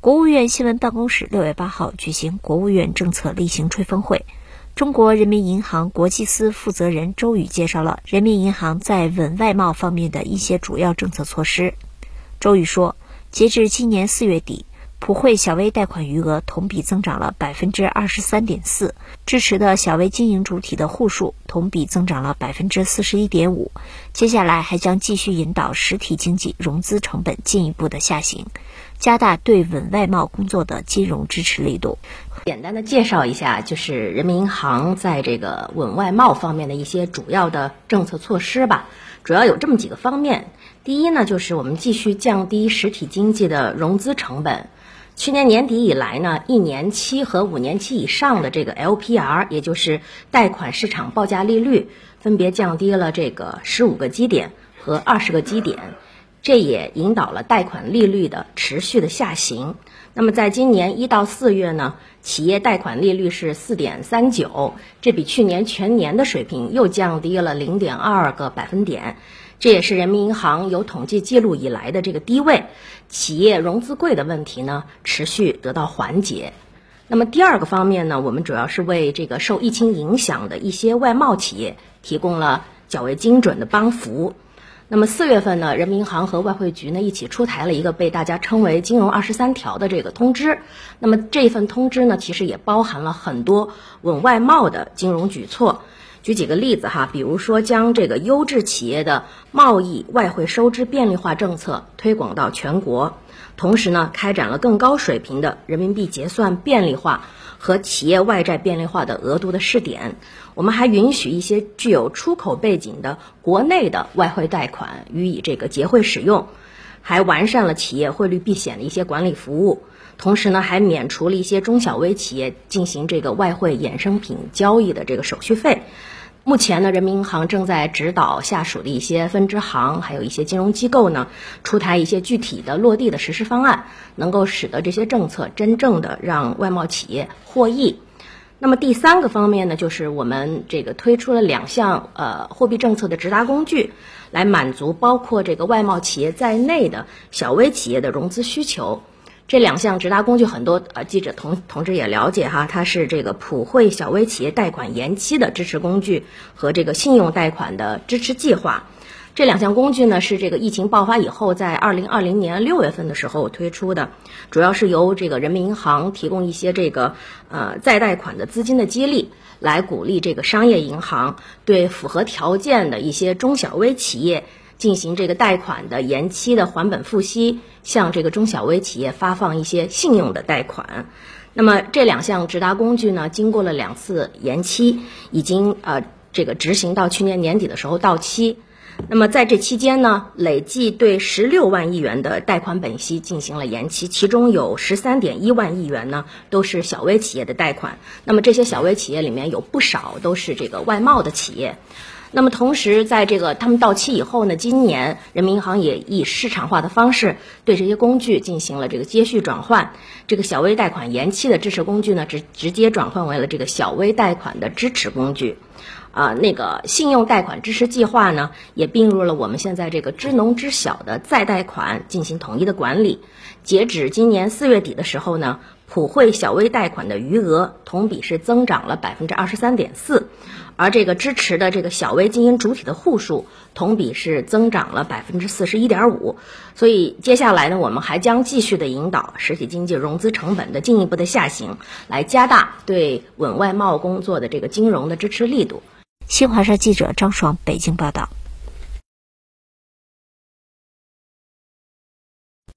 国务院新闻办公室六月八号举行国务院政策例行吹风会，中国人民银行国际司负责人周宇介绍了人民银行在稳外贸方面的一些主要政策措施。周宇说，截至今年四月底。普惠小微贷款余额同比增长了百分之二十三点四，支持的小微经营主体的户数同比增长了百分之四十一点五。接下来还将继续引导实体经济融资成本进一步的下行，加大对稳外贸工作的金融支持力度。简单的介绍一下，就是人民银行在这个稳外贸方面的一些主要的政策措施吧。主要有这么几个方面。第一呢，就是我们继续降低实体经济的融资成本。去年年底以来呢，一年期和五年期以上的这个 LPR，也就是贷款市场报价利率，分别降低了这个十五个基点和二十个基点，这也引导了贷款利率的持续的下行。那么在今年一到四月呢，企业贷款利率是四点三九，这比去年全年的水平又降低了零点二个百分点。这也是人民银行有统计记录以来的这个低位，企业融资贵的问题呢持续得到缓解。那么第二个方面呢，我们主要是为这个受疫情影响的一些外贸企业提供了较为精准的帮扶。那么四月份呢，人民银行和外汇局呢一起出台了一个被大家称为“金融二十三条”的这个通知。那么这份通知呢，其实也包含了很多稳外贸的金融举措。举几个例子哈，比如说将这个优质企业的贸易外汇收支便利化政策推广到全国，同时呢，开展了更高水平的人民币结算便利化和企业外债便利化的额度的试点。我们还允许一些具有出口背景的国内的外汇贷款予以这个结汇使用，还完善了企业汇率避险的一些管理服务。同时呢，还免除了一些中小微企业进行这个外汇衍生品交易的这个手续费。目前呢，人民银行正在指导下属的一些分支行，还有一些金融机构呢，出台一些具体的落地的实施方案，能够使得这些政策真正的让外贸企业获益。那么第三个方面呢，就是我们这个推出了两项呃货币政策的直达工具，来满足包括这个外贸企业在内的小微企业的融资需求。这两项直达工具，很多呃记者同同志也了解哈，它是这个普惠小微企业贷款延期的支持工具和这个信用贷款的支持计划。这两项工具呢，是这个疫情爆发以后，在二零二零年六月份的时候推出的，主要是由这个人民银行提供一些这个呃再贷款的资金的激励，来鼓励这个商业银行对符合条件的一些中小微企业。进行这个贷款的延期的还本付息，向这个中小微企业发放一些信用的贷款。那么这两项直达工具呢，经过了两次延期，已经呃这个执行到去年年底的时候到期。那么在这期间呢，累计对十六万亿元的贷款本息进行了延期，其中有十三点一万亿元呢都是小微企业的贷款。那么这些小微企业里面有不少都是这个外贸的企业。那么同时，在这个他们到期以后呢，今年人民银行也以市场化的方式对这些工具进行了这个接续转换。这个小微贷款延期的支持工具呢，直直接转换为了这个小微贷款的支持工具。啊，那个信用贷款支持计划呢，也并入了我们现在这个支农支小的再贷款进行统一的管理。截止今年四月底的时候呢，普惠小微贷款的余额同比是增长了百分之二十三点四。而这个支持的这个小微经营主体的户数同比是增长了百分之四十一点五，所以接下来呢，我们还将继续的引导实体经济融资成本的进一步的下行，来加大对稳外贸工作的这个金融的支持力度。新华社记者张爽北京报道。